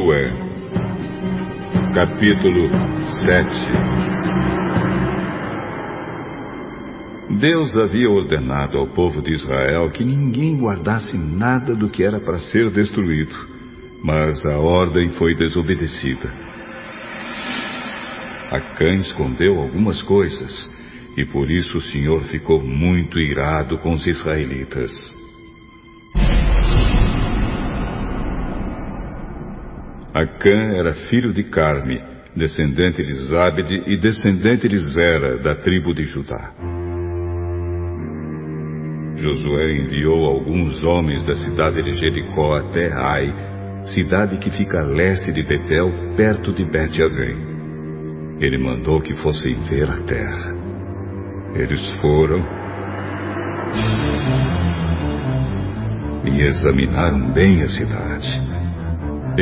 Josué, capítulo 7 Deus havia ordenado ao povo de Israel que ninguém guardasse nada do que era para ser destruído, mas a ordem foi desobedecida. Acã escondeu algumas coisas, e por isso o Senhor ficou muito irado com os israelitas. Acã era filho de Carme, descendente de Zabed e descendente de Zera, da tribo de Judá. Josué enviou alguns homens da cidade de Jericó até Ai, cidade que fica a leste de Betel, perto de Bet-Avém. Ele mandou que fossem ver a terra. Eles foram e examinaram bem a cidade.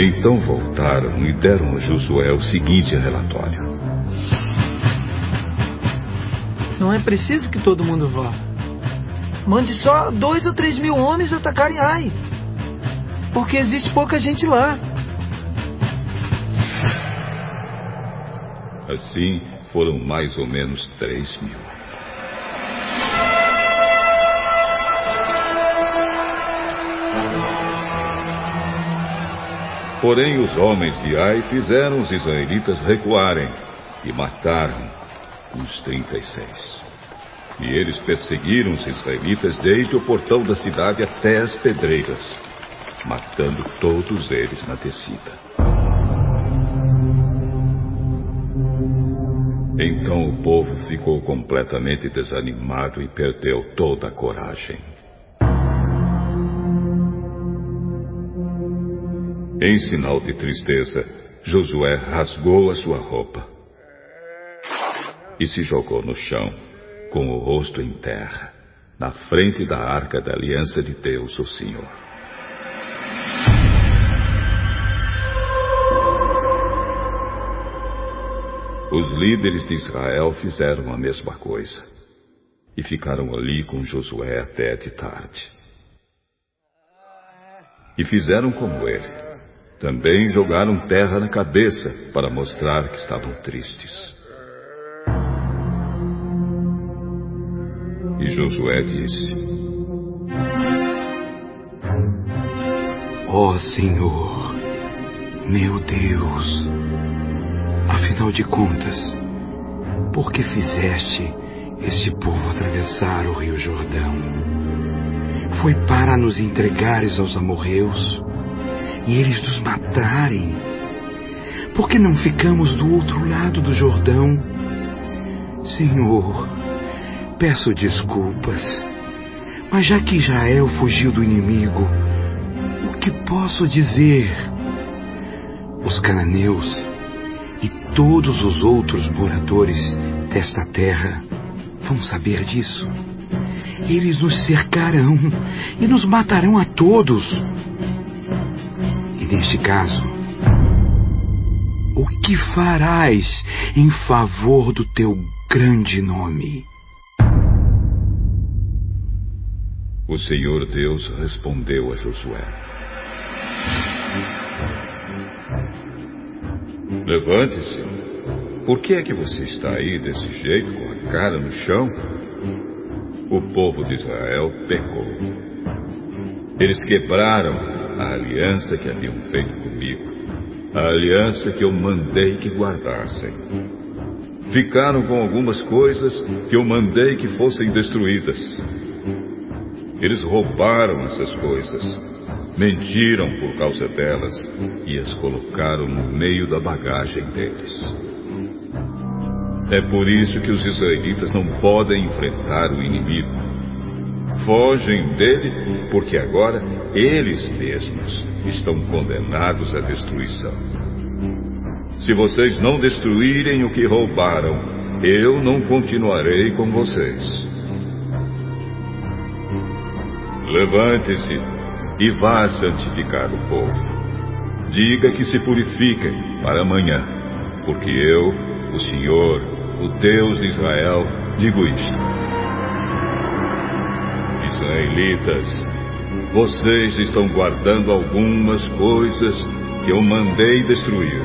Então voltaram e deram a Josué o seguinte relatório: Não é preciso que todo mundo vá. Mande só dois ou três mil homens atacarem Ai. Porque existe pouca gente lá. Assim foram mais ou menos três mil. Porém, os homens de Ai fizeram os israelitas recuarem e mataram os trinta e seis. E eles perseguiram os israelitas desde o portão da cidade até as pedreiras, matando todos eles na descida. Então o povo ficou completamente desanimado e perdeu toda a coragem. Em sinal de tristeza, Josué rasgou a sua roupa e se jogou no chão, com o rosto em terra, na frente da arca da aliança de Deus, o Senhor. Os líderes de Israel fizeram a mesma coisa e ficaram ali com Josué até de tarde. E fizeram como ele também jogaram terra na cabeça para mostrar que estavam tristes. E Josué disse: Ó oh, Senhor, meu Deus, afinal de contas, por que fizeste este povo atravessar o rio Jordão? Foi para nos entregares aos amorreus? E eles nos matarem? Por que não ficamos do outro lado do Jordão? Senhor, peço desculpas, mas já que Israel fugiu do inimigo, o que posso dizer? Os cananeus e todos os outros moradores desta terra vão saber disso. Eles nos cercarão e nos matarão a todos neste caso, o que farás em favor do teu grande nome? O Senhor Deus respondeu a Josué: Levante-se. Por que é que você está aí desse jeito, com a cara no chão? O povo de Israel pecou. Eles quebraram a aliança que haviam feito comigo, a aliança que eu mandei que guardassem. Ficaram com algumas coisas que eu mandei que fossem destruídas. Eles roubaram essas coisas, mentiram por causa delas e as colocaram no meio da bagagem deles. É por isso que os israelitas não podem enfrentar o inimigo fogem dele, porque agora eles mesmos estão condenados à destruição. Se vocês não destruírem o que roubaram, eu não continuarei com vocês. Levante-se e vá santificar o povo. Diga que se purifiquem para amanhã, porque eu, o Senhor, o Deus de Israel, digo isto israelitas, vocês estão guardando algumas coisas que eu mandei destruir.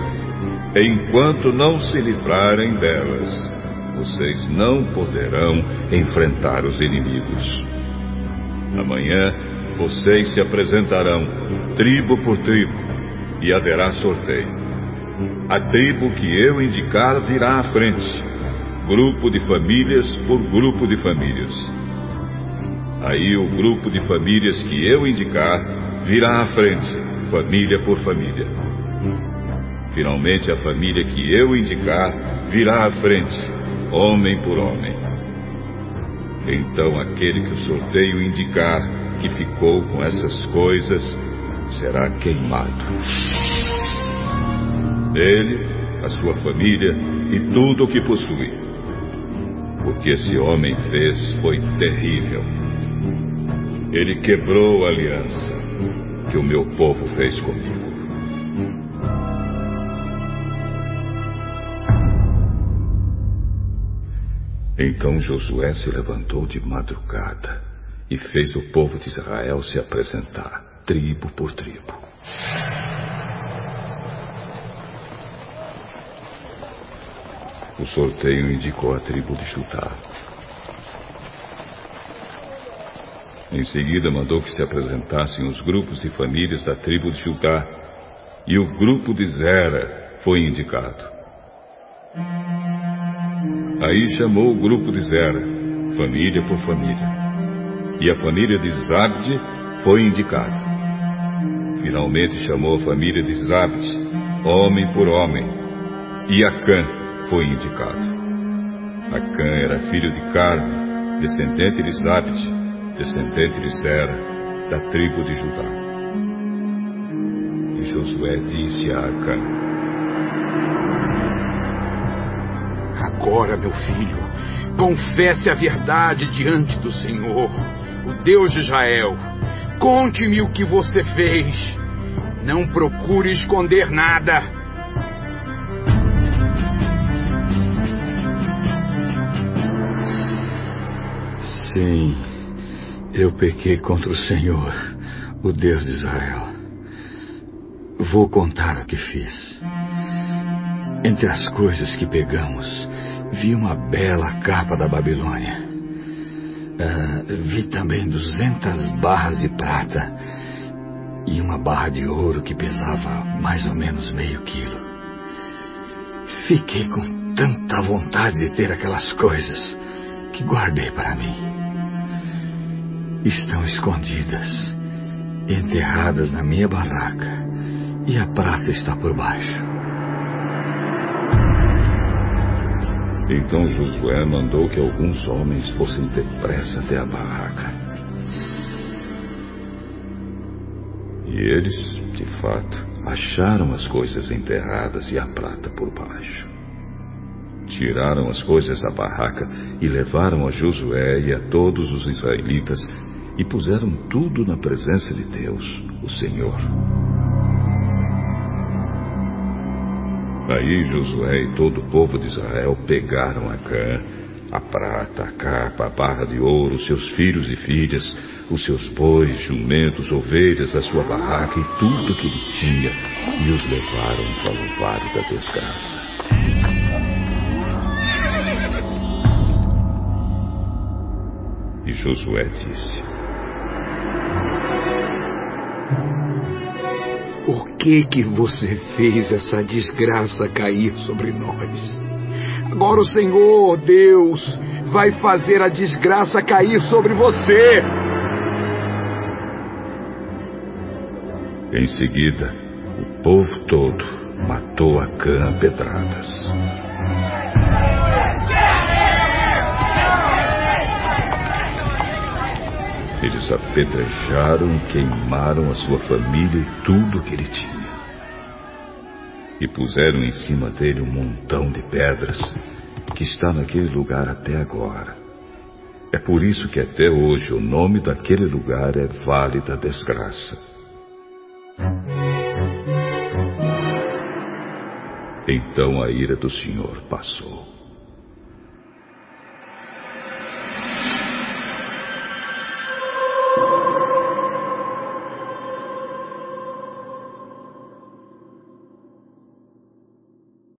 Enquanto não se livrarem delas, vocês não poderão enfrentar os inimigos. Amanhã vocês se apresentarão, tribo por tribo, e haverá sorteio. A tribo que eu indicar virá à frente, grupo de famílias por grupo de famílias. Aí o grupo de famílias que eu indicar virá à frente, família por família. Finalmente a família que eu indicar virá à frente, homem por homem. Então aquele que o sorteio indicar que ficou com essas coisas será queimado. Ele, a sua família e tudo o que possui. O que esse homem fez foi terrível. Ele quebrou a aliança que o meu povo fez comigo. Então Josué se levantou de madrugada e fez o povo de Israel se apresentar, tribo por tribo. O sorteio indicou a tribo de Judá. Em seguida, mandou que se apresentassem os grupos de famílias da tribo de Judá, e o grupo de Zera foi indicado. Aí chamou o grupo de Zera, família por família, e a família de Zabde foi indicada. Finalmente chamou a família de Zabde, homem por homem, e Acã, foi indicado. Acã era filho de Carme, descendente de Zabde, descendente de Zera, da tribo de Judá. E Josué disse a Acã: Agora, meu filho, confesse a verdade diante do Senhor, o Deus de Israel. Conte-me o que você fez. Não procure esconder nada. Sim, eu pequei contra o Senhor, o Deus de Israel. Vou contar o que fiz. Entre as coisas que pegamos, vi uma bela capa da Babilônia. Uh, vi também duzentas barras de prata e uma barra de ouro que pesava mais ou menos meio quilo. Fiquei com tanta vontade de ter aquelas coisas que guardei para mim estão escondidas, enterradas na minha barraca, e a prata está por baixo. Então Josué mandou que alguns homens fossem depressa até a barraca. E eles, de fato, acharam as coisas enterradas e a prata por baixo. Tiraram as coisas da barraca e levaram a Josué e a todos os israelitas e puseram tudo na presença de Deus, o Senhor. Aí Josué e todo o povo de Israel pegaram a Cã, a prata, a capa, a barra de ouro, seus filhos e filhas, os seus bois, jumentos, ovelhas, a sua barraca e tudo que ele tinha, e os levaram para o vale da desgraça. E Josué disse: que que você fez essa desgraça cair sobre nós? Agora o Senhor, Deus, vai fazer a desgraça cair sobre você. Em seguida, o povo todo matou a cã a pedradas. Eles apedrejaram e queimaram a sua família e tudo o que ele tinha. E puseram em cima dele um montão de pedras que está naquele lugar até agora. É por isso que até hoje o nome daquele lugar é Vale da Desgraça. Então a ira do Senhor passou.